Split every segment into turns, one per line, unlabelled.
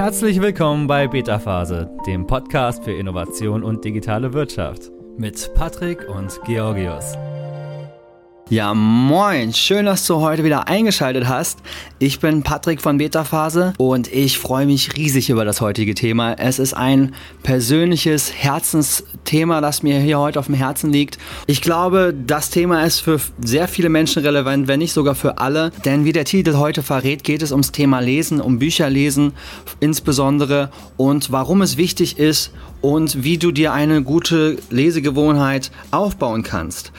Herzlich willkommen bei Beta Phase, dem Podcast für Innovation und digitale Wirtschaft mit Patrick und Georgios.
Ja, moin. Schön, dass du heute wieder eingeschaltet hast. Ich bin Patrick von Beta Phase und ich freue mich riesig über das heutige Thema. Es ist ein persönliches Herzensthema, das mir hier heute auf dem Herzen liegt. Ich glaube, das Thema ist für sehr viele Menschen relevant, wenn nicht sogar für alle. Denn wie der Titel heute verrät, geht es ums Thema Lesen, um Bücher lesen insbesondere und warum es wichtig ist und wie du dir eine gute Lesegewohnheit aufbauen kannst.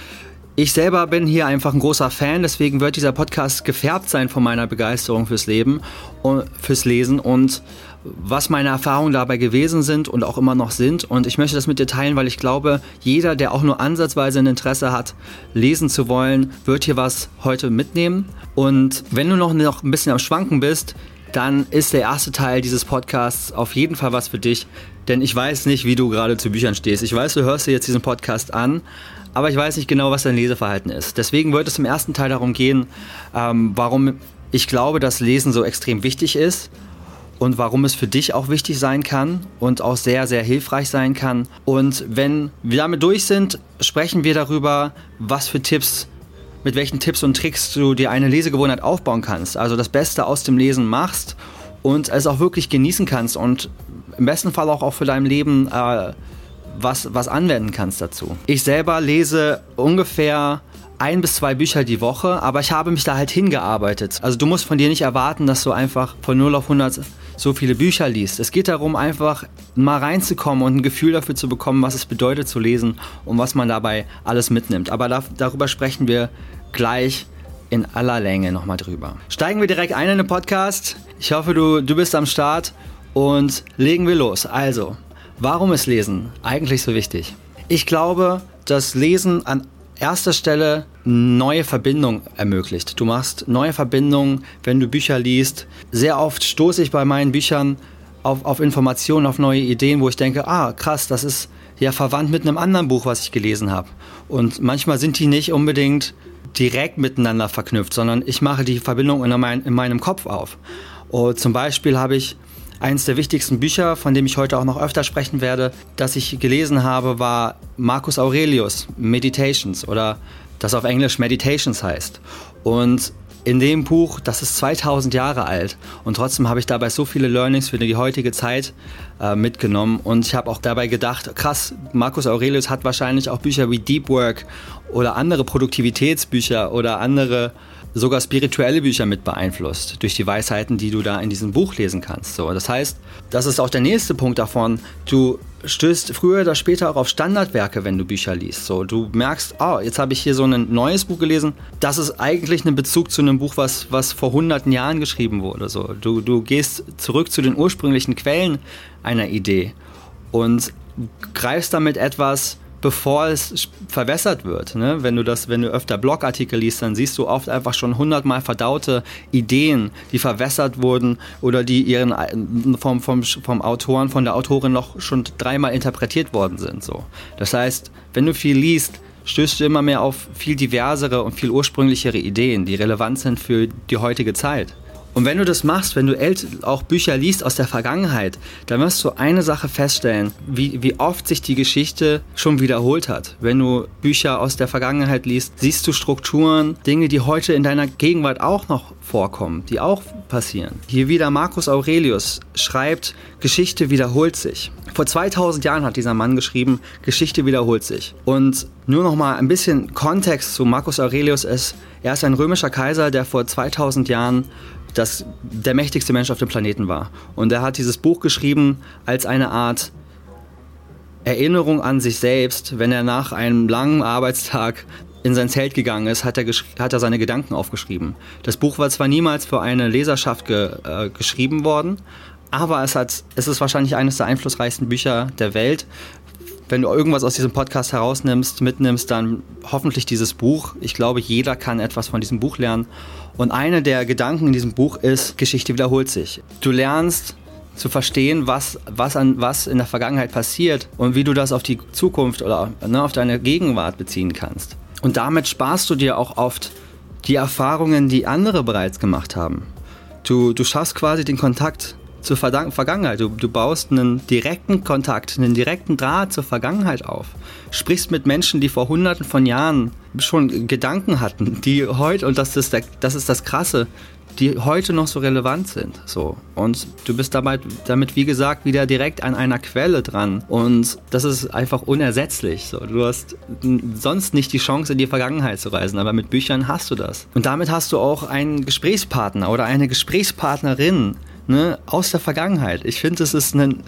Ich selber bin hier einfach ein großer Fan, deswegen wird dieser Podcast gefärbt sein von meiner Begeisterung fürs Leben und fürs Lesen und was meine Erfahrungen dabei gewesen sind und auch immer noch sind. Und ich möchte das mit dir teilen, weil ich glaube, jeder, der auch nur ansatzweise ein Interesse hat, lesen zu wollen, wird hier was heute mitnehmen. Und wenn du noch, noch ein bisschen am Schwanken bist, dann ist der erste Teil dieses Podcasts auf jeden Fall was für dich. Denn ich weiß nicht, wie du gerade zu Büchern stehst. Ich weiß, du hörst dir jetzt diesen Podcast an, aber ich weiß nicht genau, was dein Leseverhalten ist. Deswegen wird es im ersten Teil darum gehen, ähm, warum ich glaube, dass Lesen so extrem wichtig ist und warum es für dich auch wichtig sein kann und auch sehr, sehr hilfreich sein kann. Und wenn wir damit durch sind, sprechen wir darüber, was für Tipps, mit welchen Tipps und Tricks du dir eine Lesegewohnheit aufbauen kannst. Also das Beste aus dem Lesen machst und es auch wirklich genießen kannst und im besten Fall auch, auch für dein Leben äh, was, was anwenden kannst dazu. Ich selber lese ungefähr ein bis zwei Bücher die Woche, aber ich habe mich da halt hingearbeitet. Also du musst von dir nicht erwarten, dass du einfach von 0 auf 100 so viele Bücher liest. Es geht darum, einfach mal reinzukommen und ein Gefühl dafür zu bekommen, was es bedeutet zu lesen und was man dabei alles mitnimmt. Aber da, darüber sprechen wir gleich in aller Länge nochmal drüber. Steigen wir direkt ein in den Podcast. Ich hoffe, du, du bist am Start und legen wir los. Also, Warum ist Lesen eigentlich so wichtig? Ich glaube, dass Lesen an erster Stelle neue Verbindungen ermöglicht. Du machst neue Verbindungen, wenn du Bücher liest. Sehr oft stoße ich bei meinen Büchern auf, auf Informationen, auf neue Ideen, wo ich denke, ah, krass, das ist ja verwandt mit einem anderen Buch, was ich gelesen habe. Und manchmal sind die nicht unbedingt direkt miteinander verknüpft, sondern ich mache die Verbindung in, mein, in meinem Kopf auf. Und zum Beispiel habe ich Eines der wichtigsten Bücher, von dem ich heute auch noch öfter sprechen werde, das ich gelesen habe, war Marcus Aurelius Meditations oder das auf Englisch Meditations heißt. Und in dem Buch, das ist 2000 Jahre alt und trotzdem habe ich dabei so viele Learnings für die heutige Zeit äh, mitgenommen und ich habe auch dabei gedacht, krass, Marcus Aurelius hat wahrscheinlich auch Bücher wie Deep Work oder andere Produktivitätsbücher oder andere sogar spirituelle Bücher mit beeinflusst, durch die Weisheiten, die du da in diesem Buch lesen kannst. So, das heißt, das ist auch der nächste Punkt davon. Du stößt früher oder später auch auf Standardwerke, wenn du Bücher liest. So, du merkst, oh, jetzt habe ich hier so ein neues Buch gelesen. Das ist eigentlich ein Bezug zu einem Buch, was, was vor hunderten Jahren geschrieben wurde. So, du, du gehst zurück zu den ursprünglichen Quellen einer Idee und greifst damit etwas bevor es verwässert wird. Ne? Wenn du das, wenn du öfter Blogartikel liest, dann siehst du oft einfach schon hundertmal verdaute Ideen, die verwässert wurden oder die ihren vom, vom, vom Autoren, von der Autorin noch schon dreimal interpretiert worden sind. So. Das heißt, wenn du viel liest, stößt du immer mehr auf viel diversere und viel ursprünglichere Ideen, die relevant sind für die heutige Zeit. Und wenn du das machst, wenn du auch Bücher liest aus der Vergangenheit, dann wirst du eine Sache feststellen, wie, wie oft sich die Geschichte schon wiederholt hat. Wenn du Bücher aus der Vergangenheit liest, siehst du Strukturen, Dinge, die heute in deiner Gegenwart auch noch vorkommen, die auch passieren. Hier wieder Marcus Aurelius schreibt, Geschichte wiederholt sich. Vor 2000 Jahren hat dieser Mann geschrieben, Geschichte wiederholt sich. Und nur noch mal ein bisschen Kontext zu Marcus Aurelius ist, er ist ein römischer Kaiser, der vor 2000 Jahren das, der mächtigste Mensch auf dem Planeten war. Und er hat dieses Buch geschrieben als eine Art Erinnerung an sich selbst, wenn er nach einem langen Arbeitstag in sein Zelt gegangen ist, hat er, hat er seine Gedanken aufgeschrieben. Das Buch war zwar niemals für eine Leserschaft ge äh, geschrieben worden, aber es, hat, es ist wahrscheinlich eines der einflussreichsten Bücher der Welt. Wenn du irgendwas aus diesem Podcast herausnimmst, mitnimmst, dann hoffentlich dieses Buch. Ich glaube, jeder kann etwas von diesem Buch lernen. Und einer der Gedanken in diesem Buch ist, Geschichte wiederholt sich. Du lernst zu verstehen, was, was, an, was in der Vergangenheit passiert und wie du das auf die Zukunft oder ne, auf deine Gegenwart beziehen kannst. Und damit sparst du dir auch oft die Erfahrungen, die andere bereits gemacht haben. Du, du schaffst quasi den Kontakt zur Verdank Vergangenheit. Du, du baust einen direkten Kontakt, einen direkten Draht zur Vergangenheit auf. Sprichst mit Menschen, die vor hunderten von Jahren schon Gedanken hatten, die heute, und das ist, der, das ist das Krasse, die heute noch so relevant sind. So. Und du bist dabei, damit, wie gesagt, wieder direkt an einer Quelle dran. Und das ist einfach unersetzlich. So. Du hast sonst nicht die Chance, in die Vergangenheit zu reisen, aber mit Büchern hast du das. Und damit hast du auch einen Gesprächspartner oder eine Gesprächspartnerin ne, aus der Vergangenheit. Ich finde, es ist ein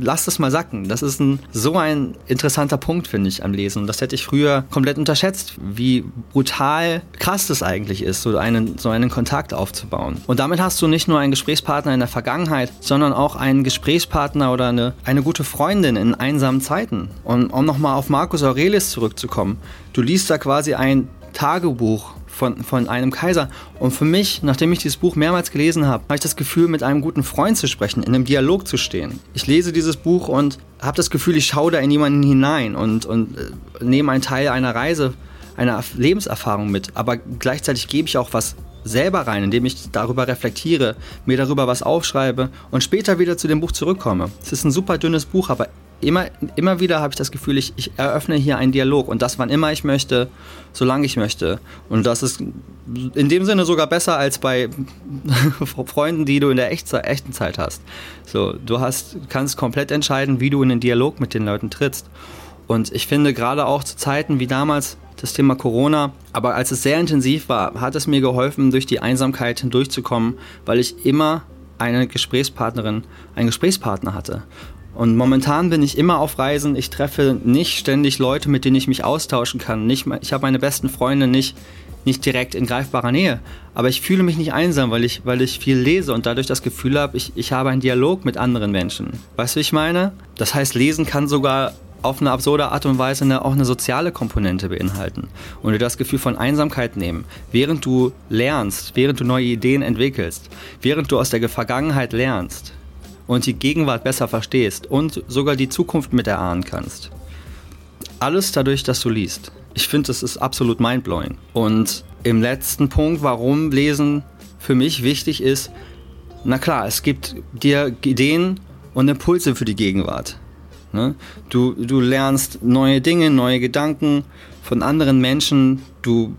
lass das mal sacken. Das ist ein, so ein interessanter Punkt, finde ich, am Lesen. Und das hätte ich früher komplett unterschätzt, wie brutal krass das eigentlich ist, so einen, so einen Kontakt aufzubauen. Und damit hast du nicht nur einen Gesprächspartner in der Vergangenheit, sondern auch einen Gesprächspartner oder eine, eine gute Freundin in einsamen Zeiten. Und um nochmal auf Marcus Aurelius zurückzukommen, du liest da quasi ein Tagebuch von, von einem Kaiser. Und für mich, nachdem ich dieses Buch mehrmals gelesen habe, habe ich das Gefühl, mit einem guten Freund zu sprechen, in einem Dialog zu stehen. Ich lese dieses Buch und habe das Gefühl, ich schaue da in jemanden hinein und, und äh, nehme einen Teil einer Reise, einer Lebenserfahrung mit. Aber gleichzeitig gebe ich auch was selber rein, indem ich darüber reflektiere, mir darüber was aufschreibe und später wieder zu dem Buch zurückkomme. Es ist ein super dünnes Buch, aber immer, immer wieder habe ich das Gefühl, ich, ich eröffne hier einen Dialog und das wann immer ich möchte, solange ich möchte. Und das ist in dem Sinne sogar besser als bei Freunden, die du in der Echtzei echten Zeit hast. So, du hast, kannst komplett entscheiden, wie du in den Dialog mit den Leuten trittst. Und ich finde gerade auch zu Zeiten wie damals das Thema Corona, aber als es sehr intensiv war, hat es mir geholfen, durch die Einsamkeit hindurchzukommen, weil ich immer eine Gesprächspartnerin, einen Gesprächspartner hatte. Und momentan bin ich immer auf Reisen. Ich treffe nicht ständig Leute, mit denen ich mich austauschen kann. Nicht, ich habe meine besten Freunde nicht, nicht direkt in greifbarer Nähe. Aber ich fühle mich nicht einsam, weil ich, weil ich viel lese und dadurch das Gefühl habe, ich, ich habe einen Dialog mit anderen Menschen. Weißt du, wie ich meine? Das heißt, Lesen kann sogar auf eine absurde Art und Weise eine, auch eine soziale Komponente beinhalten und dir das Gefühl von Einsamkeit nehmen, während du lernst, während du neue Ideen entwickelst, während du aus der Vergangenheit lernst und die Gegenwart besser verstehst und sogar die Zukunft mit erahnen kannst. Alles dadurch, dass du liest. Ich finde, das ist absolut mindblowing. Und im letzten Punkt, warum Lesen für mich wichtig ist, na klar, es gibt dir Ideen und Impulse für die Gegenwart. Ne? Du, du lernst neue Dinge, neue Gedanken von anderen Menschen. Du,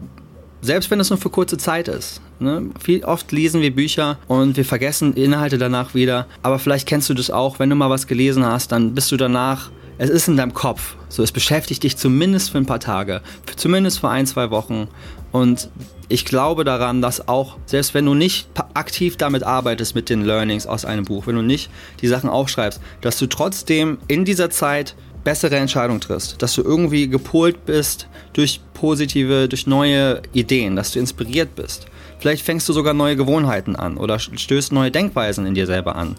selbst wenn es nur für kurze Zeit ist. Ne? Viel, oft lesen wir Bücher und wir vergessen Inhalte danach wieder. Aber vielleicht kennst du das auch, wenn du mal was gelesen hast, dann bist du danach es ist in deinem Kopf. So, es beschäftigt dich zumindest für ein paar Tage, zumindest für ein, zwei Wochen. Und ich glaube daran, dass auch, selbst wenn du nicht aktiv damit arbeitest mit den Learnings aus einem Buch, wenn du nicht die Sachen aufschreibst, dass du trotzdem in dieser Zeit bessere Entscheidungen triffst, dass du irgendwie gepolt bist durch positive, durch neue Ideen, dass du inspiriert bist. Vielleicht fängst du sogar neue Gewohnheiten an oder stößt neue Denkweisen in dir selber an.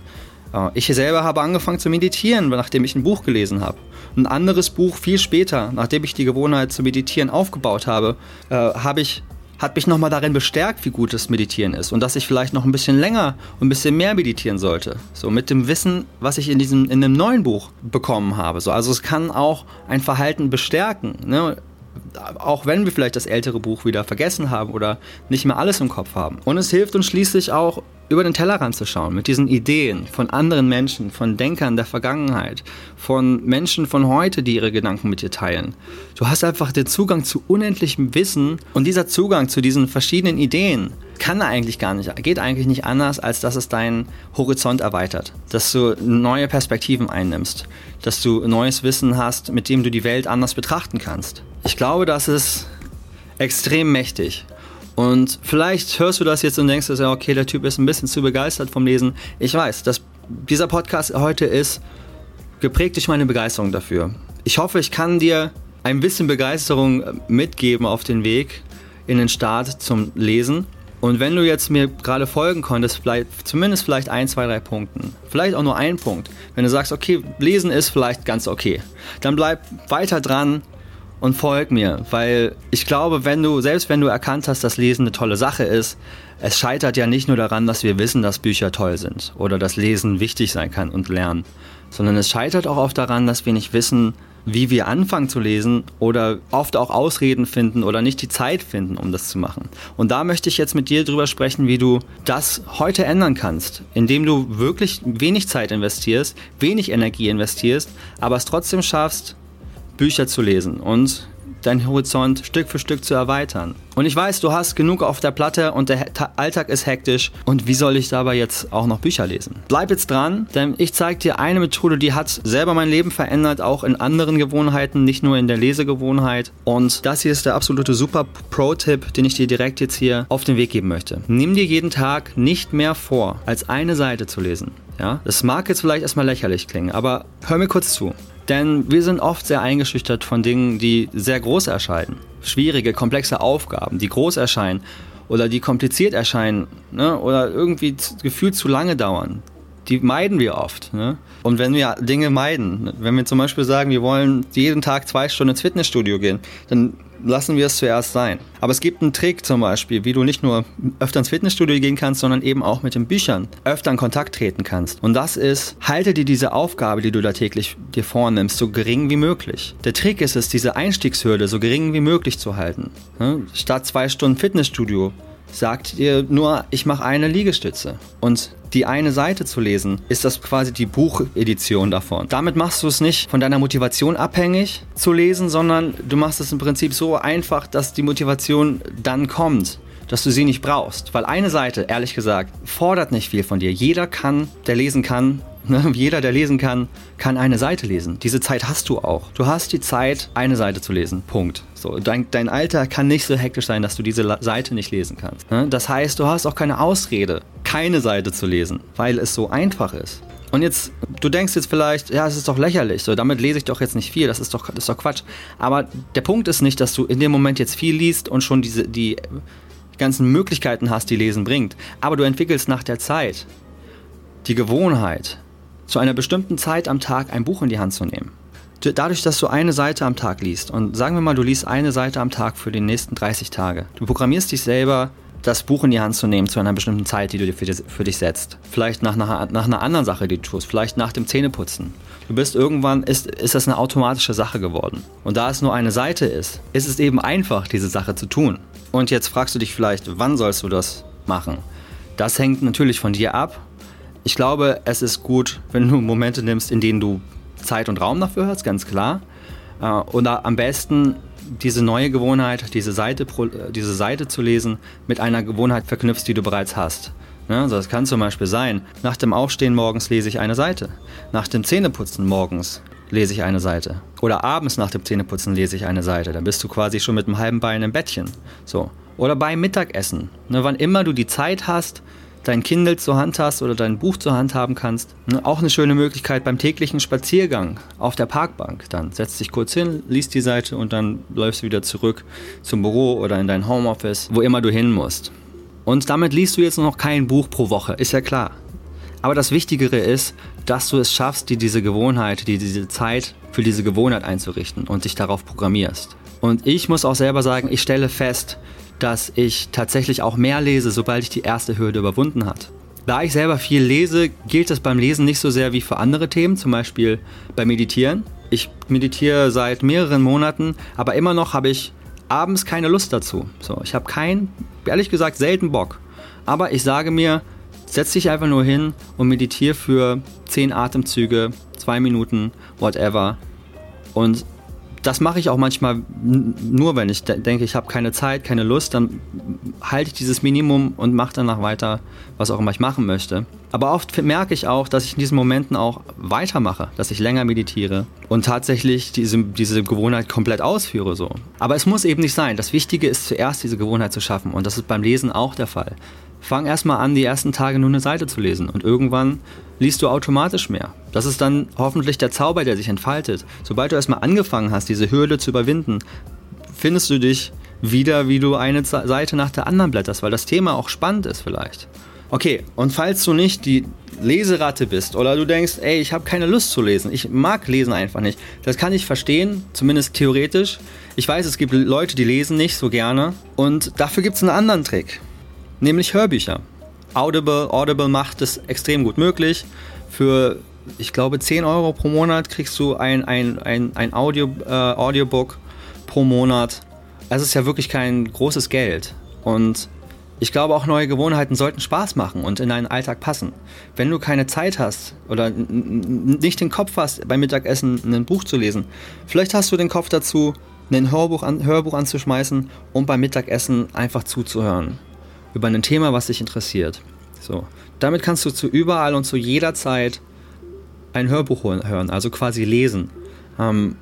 Äh, ich selber habe angefangen zu meditieren, nachdem ich ein Buch gelesen habe. Ein anderes Buch viel später, nachdem ich die Gewohnheit zu meditieren aufgebaut habe, äh, habe ich hat mich nochmal darin bestärkt, wie gut das Meditieren ist und dass ich vielleicht noch ein bisschen länger und ein bisschen mehr meditieren sollte. So mit dem Wissen, was ich in diesem in einem neuen Buch bekommen habe. So, also es kann auch ein Verhalten bestärken. Ne? Auch wenn wir vielleicht das ältere Buch wieder vergessen haben oder nicht mehr alles im Kopf haben. Und es hilft uns schließlich auch, über den Tellerrand zu schauen, mit diesen Ideen von anderen Menschen, von Denkern der Vergangenheit, von Menschen von heute, die ihre Gedanken mit dir teilen. Du hast einfach den Zugang zu unendlichem Wissen und dieser Zugang zu diesen verschiedenen Ideen kann eigentlich gar nicht, geht eigentlich nicht anders, als dass es deinen Horizont erweitert, dass du neue Perspektiven einnimmst, dass du neues Wissen hast, mit dem du die Welt anders betrachten kannst. Ich glaube, das ist extrem mächtig. Und vielleicht hörst du das jetzt und denkst, okay, der Typ ist ein bisschen zu begeistert vom Lesen. Ich weiß, dass dieser Podcast heute ist geprägt durch meine Begeisterung dafür. Ich hoffe, ich kann dir ein bisschen Begeisterung mitgeben auf den Weg in den Start zum Lesen. Und wenn du jetzt mir gerade folgen konntest, vielleicht, zumindest vielleicht ein, zwei, drei Punkten, vielleicht auch nur ein Punkt, wenn du sagst, okay, lesen ist vielleicht ganz okay, dann bleib weiter dran und folg mir, weil ich glaube, wenn du, selbst wenn du erkannt hast, dass Lesen eine tolle Sache ist, es scheitert ja nicht nur daran, dass wir wissen, dass Bücher toll sind oder dass Lesen wichtig sein kann und lernen, sondern es scheitert auch oft daran, dass wir nicht wissen, wie wir anfangen zu lesen oder oft auch Ausreden finden oder nicht die Zeit finden, um das zu machen. Und da möchte ich jetzt mit dir drüber sprechen, wie du das heute ändern kannst, indem du wirklich wenig Zeit investierst, wenig Energie investierst, aber es trotzdem schaffst, Bücher zu lesen und deinen Horizont Stück für Stück zu erweitern. Und ich weiß, du hast genug auf der Platte und der Alltag ist hektisch. Und wie soll ich dabei jetzt auch noch Bücher lesen? Bleib jetzt dran, denn ich zeige dir eine Methode, die hat selber mein Leben verändert, auch in anderen Gewohnheiten, nicht nur in der Lesegewohnheit. Und das hier ist der absolute super Pro-Tipp, den ich dir direkt jetzt hier auf den Weg geben möchte. Nimm dir jeden Tag nicht mehr vor, als eine Seite zu lesen. Ja, das mag jetzt vielleicht erstmal lächerlich klingen, aber hör mir kurz zu. Denn wir sind oft sehr eingeschüchtert von Dingen, die sehr groß erscheinen. Schwierige, komplexe Aufgaben, die groß erscheinen oder die kompliziert erscheinen ne? oder irgendwie gefühlt zu lange dauern. Die meiden wir oft. Ne? Und wenn wir Dinge meiden, wenn wir zum Beispiel sagen, wir wollen jeden Tag zwei Stunden ins Fitnessstudio gehen, dann lassen wir es zuerst sein. Aber es gibt einen Trick zum Beispiel, wie du nicht nur öfter ins Fitnessstudio gehen kannst, sondern eben auch mit den Büchern öfter in Kontakt treten kannst. Und das ist, halte dir diese Aufgabe, die du da täglich dir vornimmst, so gering wie möglich. Der Trick ist es, diese Einstiegshürde so gering wie möglich zu halten. Statt zwei Stunden Fitnessstudio sagt dir nur, ich mache eine Liegestütze. Und die eine Seite zu lesen, ist das quasi die Buchedition davon. Damit machst du es nicht von deiner Motivation abhängig zu lesen, sondern du machst es im Prinzip so einfach, dass die Motivation dann kommt dass du sie nicht brauchst. Weil eine Seite, ehrlich gesagt, fordert nicht viel von dir. Jeder kann, der lesen kann? Jeder, der lesen kann, kann eine Seite lesen. Diese Zeit hast du auch. Du hast die Zeit, eine Seite zu lesen. Punkt. So, dein, dein Alter kann nicht so hektisch sein, dass du diese Seite nicht lesen kannst. Ne? Das heißt, du hast auch keine Ausrede, keine Seite zu lesen, weil es so einfach ist. Und jetzt, du denkst jetzt vielleicht, ja, es ist doch lächerlich, so, damit lese ich doch jetzt nicht viel, das ist doch, das ist doch Quatsch. Aber der Punkt ist nicht, dass du in dem Moment jetzt viel liest und schon diese, die ganzen Möglichkeiten hast, die Lesen bringt. Aber du entwickelst nach der Zeit die Gewohnheit, zu einer bestimmten Zeit am Tag ein Buch in die Hand zu nehmen. Dadurch, dass du eine Seite am Tag liest und sagen wir mal, du liest eine Seite am Tag für die nächsten 30 Tage. Du programmierst dich selber, das Buch in die Hand zu nehmen zu einer bestimmten Zeit, die du dir für, dich setzt. Vielleicht nach einer, nach einer anderen Sache, die du tust. Vielleicht nach dem Zähneputzen. Du bist irgendwann, ist, ist das eine automatische Sache geworden. Und da es nur eine Seite ist, ist es eben einfach, diese Sache zu tun. Und jetzt fragst du dich vielleicht, wann sollst du das machen? Das hängt natürlich von dir ab ich glaube, es ist gut, wenn du Momente nimmst, in denen du Zeit und Raum dafür hast, ganz klar. Und äh, am besten diese neue Gewohnheit, diese Seite, diese Seite zu lesen, mit einer Gewohnheit verknüpfst, die du bereits hast. Also das kann zum Beispiel sein, nach dem Aufstehen morgens lese ich eine Seite. Nach dem Zähneputzen morgens lese ich eine Seite. Oder abends nach dem Zähneputzen lese ich eine Seite. Dann bist du quasi schon mit einem halben Bein im Bettchen. So. Oder beim Mittagessen. Ne, wann immer du die Zeit hast, dein Kindle zur Hand hast oder dein Buch zur Hand haben kannst. Ne, auch eine schöne Möglichkeit beim täglichen Spaziergang auf der Parkbank. Dann setzt dich kurz hin, liest die Seite und dann läufst du wieder zurück zum Büro oder in dein Homeoffice, wo immer du hin musst. Und damit liest du jetzt noch kein Buch pro Woche, ist ja klar. Aber das Wichtigere ist, dass du es schaffst, dir diese Gewohnheit, dir diese Zeit für diese Gewohnheit einzurichten und dich darauf programmierst. Und ich muss auch selber sagen, ich stelle fest, dass ich tatsächlich auch mehr lese, sobald ich die erste Hürde überwunden hat. Da ich selber viel lese, gilt das beim Lesen nicht so sehr wie für andere Themen, zum Beispiel beim Meditieren. Ich meditiere seit mehreren Monaten, aber immer noch habe ich abends keine Lust dazu. So, ich habe keinen, ehrlich gesagt, selten Bock. Aber ich sage mir, setz dich einfach nur hin und meditiere für 10 Atemzüge, 2 Minuten, whatever. Und das mache ich auch manchmal nur, wenn ich denke, ich habe keine Zeit, keine Lust, dann halte ich dieses Minimum und mache danach weiter, was auch immer ich machen möchte. Aber oft merke ich auch, dass ich in diesen Momenten auch weitermache, dass ich länger meditiere und tatsächlich diese, diese Gewohnheit komplett ausführe. So. Aber es muss eben nicht sein. Das Wichtige ist zuerst diese Gewohnheit zu schaffen und das ist beim Lesen auch der Fall. Fang erstmal an, die ersten Tage nur eine Seite zu lesen und irgendwann liest du automatisch mehr. Das ist dann hoffentlich der Zauber, der sich entfaltet. Sobald du erstmal angefangen hast, diese Hürde zu überwinden, findest du dich wieder, wie du eine Seite nach der anderen blätterst, weil das Thema auch spannend ist vielleicht. Okay, und falls du nicht die Leseratte bist oder du denkst, ey, ich habe keine Lust zu lesen, ich mag lesen einfach nicht, das kann ich verstehen, zumindest theoretisch. Ich weiß, es gibt Leute, die lesen nicht so gerne und dafür gibt es einen anderen Trick, nämlich Hörbücher. Audible, Audible macht es extrem gut möglich. Für, ich glaube, 10 Euro pro Monat kriegst du ein, ein, ein, ein Audio, äh, Audiobook pro Monat. Es ist ja wirklich kein großes Geld. Und ich glaube, auch neue Gewohnheiten sollten Spaß machen und in deinen Alltag passen. Wenn du keine Zeit hast oder nicht den Kopf hast, beim Mittagessen ein Buch zu lesen, vielleicht hast du den Kopf dazu, ein Hörbuch, an, Hörbuch anzuschmeißen und beim Mittagessen einfach zuzuhören. Über ein Thema, was dich interessiert. So. Damit kannst du zu überall und zu jeder Zeit ein Hörbuch hören, also quasi lesen. Ähm,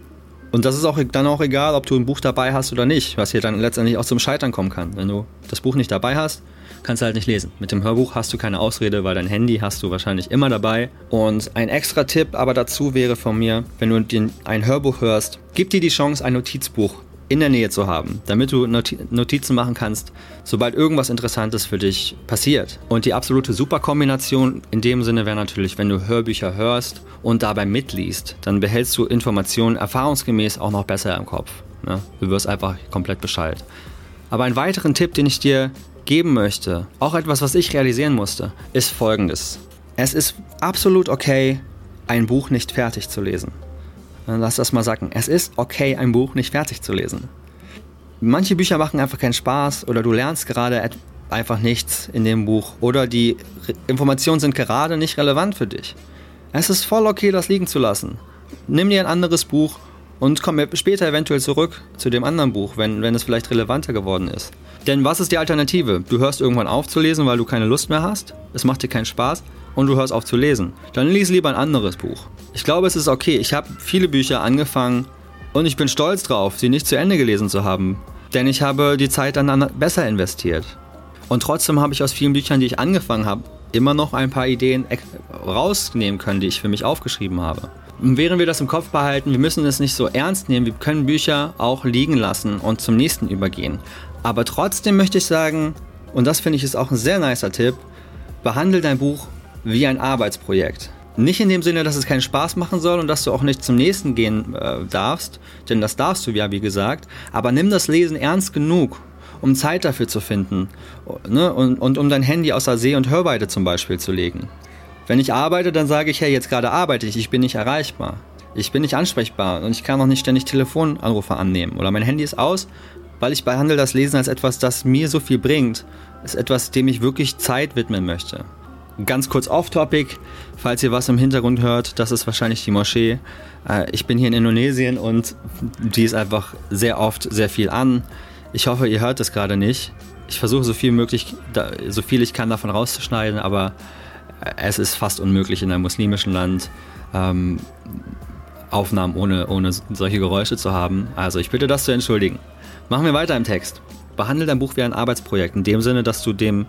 und das ist auch dann auch egal, ob du ein Buch dabei hast oder nicht, was hier dann letztendlich auch zum Scheitern kommen kann. Wenn du das Buch nicht dabei hast, kannst du halt nicht lesen. Mit dem Hörbuch hast du keine Ausrede, weil dein Handy hast du wahrscheinlich immer dabei. Und ein extra Tipp aber dazu wäre von mir, wenn du ein Hörbuch hörst, gib dir die Chance, ein Notizbuch in der Nähe zu haben, damit du Notizen machen kannst, sobald irgendwas Interessantes für dich passiert. Und die absolute Superkombination in dem Sinne wäre natürlich, wenn du Hörbücher hörst und dabei mitliest, dann behältst du Informationen erfahrungsgemäß auch noch besser im Kopf. Ne? Du wirst einfach komplett Bescheid. Aber einen weiteren Tipp, den ich dir geben möchte, auch etwas, was ich realisieren musste, ist folgendes. Es ist absolut okay, ein Buch nicht fertig zu lesen. Lass das mal sagen. Es ist okay, ein Buch nicht fertig zu lesen. Manche Bücher machen einfach keinen Spaß oder du lernst gerade einfach nichts in dem Buch oder die Informationen sind gerade nicht relevant für dich. Es ist voll okay, das liegen zu lassen. Nimm dir ein anderes Buch und komm später eventuell zurück zu dem anderen Buch, wenn, wenn es vielleicht relevanter geworden ist. Denn was ist die Alternative? Du hörst irgendwann auf zu lesen, weil du keine Lust mehr hast, es macht dir keinen Spaß und du hörst auf zu lesen. Dann lies lieber ein anderes Buch. Ich glaube, es ist okay. Ich habe viele Bücher angefangen und ich bin stolz drauf, sie nicht zu Ende gelesen zu haben. Denn ich habe die Zeit dann besser investiert. Und trotzdem habe ich aus vielen Büchern, die ich angefangen habe, immer noch ein paar Ideen rausnehmen können, die ich für mich aufgeschrieben habe. Und während wir das im Kopf behalten, wir müssen es nicht so ernst nehmen, wir können Bücher auch liegen lassen und zum nächsten übergehen. Aber trotzdem möchte ich sagen, und das finde ich ist auch ein sehr nicer Tipp, behandle dein Buch wie ein Arbeitsprojekt. Nicht in dem Sinne, dass es keinen Spaß machen soll und dass du auch nicht zum nächsten gehen äh, darfst, denn das darfst du ja, wie gesagt, aber nimm das Lesen ernst genug, um Zeit dafür zu finden ne? und, und um dein Handy außer Seh- und Hörweite zum Beispiel zu legen. Wenn ich arbeite, dann sage ich, hey, jetzt gerade arbeite ich, ich bin nicht erreichbar. Ich bin nicht ansprechbar und ich kann auch nicht ständig Telefonanrufe annehmen. Oder mein Handy ist aus, weil ich behandle das Lesen als etwas, das mir so viel bringt. ist etwas, dem ich wirklich Zeit widmen möchte. Ganz kurz off-topic, falls ihr was im Hintergrund hört, das ist wahrscheinlich die Moschee. Äh, ich bin hier in Indonesien und die ist einfach sehr oft sehr viel an. Ich hoffe, ihr hört das gerade nicht. Ich versuche so viel möglich, so viel ich kann davon rauszuschneiden, aber es ist fast unmöglich in einem muslimischen Land ähm, Aufnahmen ohne, ohne solche Geräusche zu haben. Also ich bitte das zu entschuldigen. Machen wir weiter im Text. Behandle dein Buch wie ein Arbeitsprojekt, in dem Sinne, dass du dem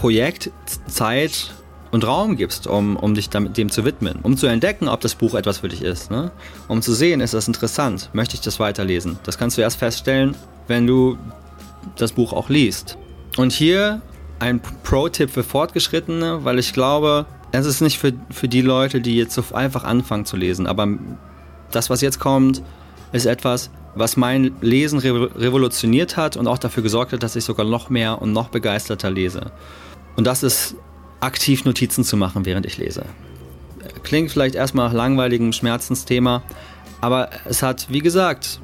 Projekt Zeit und Raum gibst, um, um dich damit, dem zu widmen, um zu entdecken, ob das Buch etwas für dich ist. Ne? Um zu sehen, ist das interessant, möchte ich das weiterlesen. Das kannst du erst feststellen, wenn du das Buch auch liest. Und hier ein Pro-Tipp für Fortgeschrittene, weil ich glaube, es ist nicht für, für die Leute, die jetzt so einfach anfangen zu lesen, aber das, was jetzt kommt, ist etwas, was mein Lesen revolutioniert hat und auch dafür gesorgt hat, dass ich sogar noch mehr und noch begeisterter lese. Und das ist aktiv Notizen zu machen, während ich lese. Klingt vielleicht erstmal nach langweiligem Schmerzensthema, aber es hat, wie gesagt,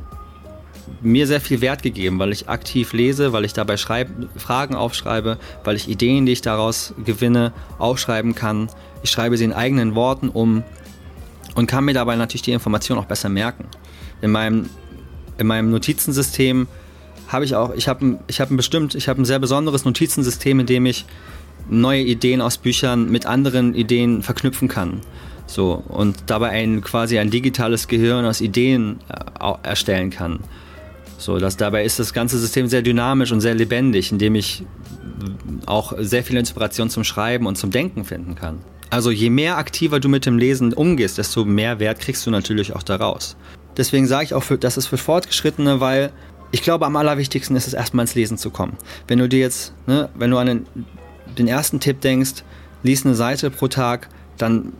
mir sehr viel Wert gegeben, weil ich aktiv lese, weil ich dabei schreib, Fragen aufschreibe, weil ich Ideen, die ich daraus gewinne, aufschreiben kann. Ich schreibe sie in eigenen Worten um und kann mir dabei natürlich die Information auch besser merken. In meinem, in meinem Notizensystem habe ich auch, ich habe ich hab ein bestimmt, ich habe ein sehr besonderes Notizensystem, in dem ich neue Ideen aus Büchern mit anderen Ideen verknüpfen kann. So, und dabei ein quasi ein digitales Gehirn aus Ideen äh, erstellen kann. So, dass dabei ist das ganze System sehr dynamisch und sehr lebendig, indem ich auch sehr viel Inspiration zum Schreiben und zum Denken finden kann. Also je mehr aktiver du mit dem Lesen umgehst, desto mehr Wert kriegst du natürlich auch daraus. Deswegen sage ich auch, für, das ist für Fortgeschrittene, weil ich glaube, am allerwichtigsten ist es erstmal ins Lesen zu kommen. Wenn du dir jetzt, ne, wenn du an den, den ersten Tipp denkst, lies eine Seite pro Tag, dann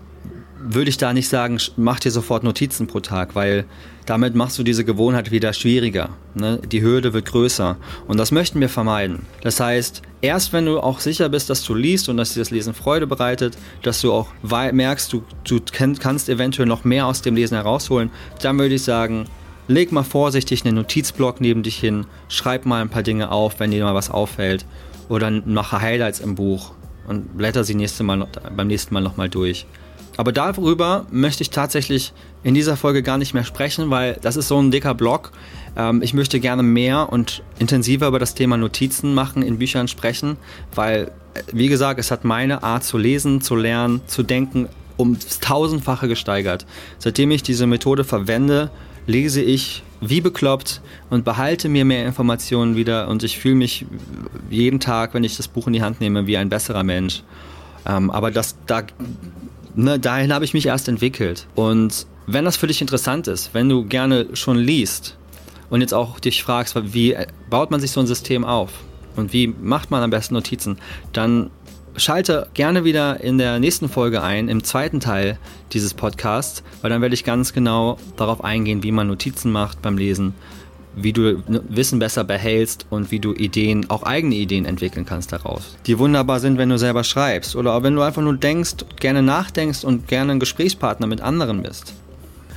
würde ich da nicht sagen, mach dir sofort Notizen pro Tag, weil damit machst du diese Gewohnheit wieder schwieriger. Ne? Die Hürde wird größer und das möchten wir vermeiden. Das heißt, erst wenn du auch sicher bist, dass du liest und dass dir das Lesen Freude bereitet, dass du auch merkst, du, du kannst eventuell noch mehr aus dem Lesen herausholen, dann würde ich sagen, leg mal vorsichtig einen Notizblock neben dich hin, schreib mal ein paar Dinge auf, wenn dir mal was auffällt oder mache Highlights im Buch und blätter sie nächste mal, beim nächsten Mal nochmal durch. Aber darüber möchte ich tatsächlich in dieser Folge gar nicht mehr sprechen, weil das ist so ein dicker Block. Ähm, ich möchte gerne mehr und intensiver über das Thema Notizen machen, in Büchern sprechen, weil, wie gesagt, es hat meine Art zu lesen, zu lernen, zu denken um tausendfache gesteigert. Seitdem ich diese Methode verwende, lese ich wie bekloppt und behalte mir mehr Informationen wieder und ich fühle mich jeden Tag, wenn ich das Buch in die Hand nehme, wie ein besserer Mensch. Ähm, aber das, da ne, dahin habe ich mich erst entwickelt. Und wenn das für dich interessant ist, wenn du gerne schon liest und jetzt auch dich fragst, wie baut man sich so ein System auf und wie macht man am besten Notizen, dann schalte gerne wieder in der nächsten Folge ein, im zweiten Teil dieses Podcasts, weil dann werde ich ganz genau darauf eingehen, wie man Notizen macht beim Lesen wie du Wissen besser behältst und wie du Ideen, auch eigene Ideen entwickeln kannst daraus. Die wunderbar sind, wenn du selber schreibst oder wenn du einfach nur denkst, gerne nachdenkst und gerne ein Gesprächspartner mit anderen bist.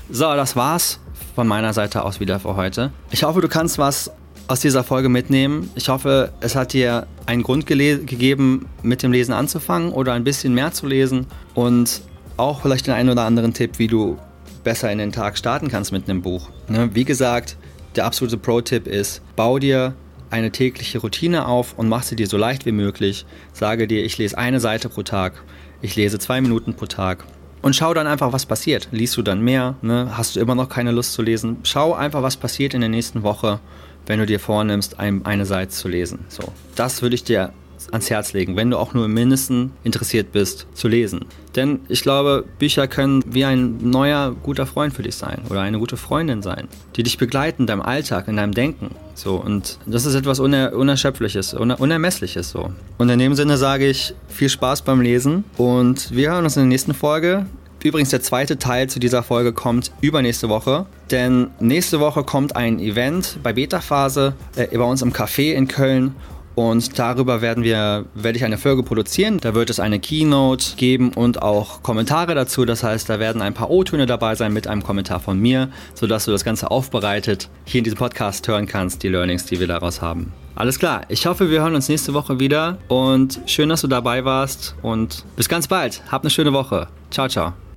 So, das war's von meiner Seite aus wieder für heute. Ich hoffe, du kannst was aus dieser Folge mitnehmen. Ich hoffe, es hat dir einen Grund gegeben, mit dem Lesen anzufangen oder ein bisschen mehr zu lesen und auch vielleicht den einen oder anderen Tipp, wie du besser in den Tag starten kannst mit einem Buch. Ne, wie gesagt, der absolute Pro-Tipp ist, bau dir eine tägliche Routine auf und mach sie dir so leicht wie möglich. Sage dir, ich lese eine Seite pro Tag, ich lese zwei Minuten pro Tag. Und schau dann einfach, was passiert. Liest du dann mehr? Ne? Hast du immer noch keine Lust zu lesen? Schau einfach, was passiert in der nächsten Woche, wenn du dir vornimmst, eine Seite zu lesen. So, das würde ich dir ans Herz legen, wenn du auch nur im Mindesten interessiert bist, zu lesen. Denn ich glaube, Bücher können wie ein neuer guter Freund für dich sein oder eine gute Freundin sein, die dich begleiten in deinem Alltag, in deinem Denken. So, und das ist etwas Uner Unerschöpfliches, Uner Unermessliches so. Und in dem Sinne sage ich viel Spaß beim Lesen und wir hören uns in der nächsten Folge. Übrigens, der zweite Teil zu dieser Folge kommt übernächste Woche, denn nächste Woche kommt ein Event bei Beta-Phase äh, bei uns im Café in Köln und darüber werden wir, werde ich eine Folge produzieren. Da wird es eine Keynote geben und auch Kommentare dazu. Das heißt, da werden ein paar O-Töne dabei sein mit einem Kommentar von mir, sodass du das Ganze aufbereitet hier in diesem Podcast hören kannst, die Learnings, die wir daraus haben. Alles klar, ich hoffe, wir hören uns nächste Woche wieder und schön, dass du dabei warst und bis ganz bald. Hab eine schöne Woche. Ciao, ciao.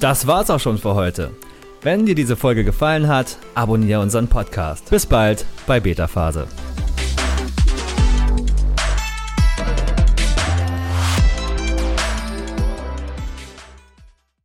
Das war's auch schon für heute. Wenn dir diese Folge gefallen hat, abonniere unseren Podcast. Bis bald bei Beta Phase.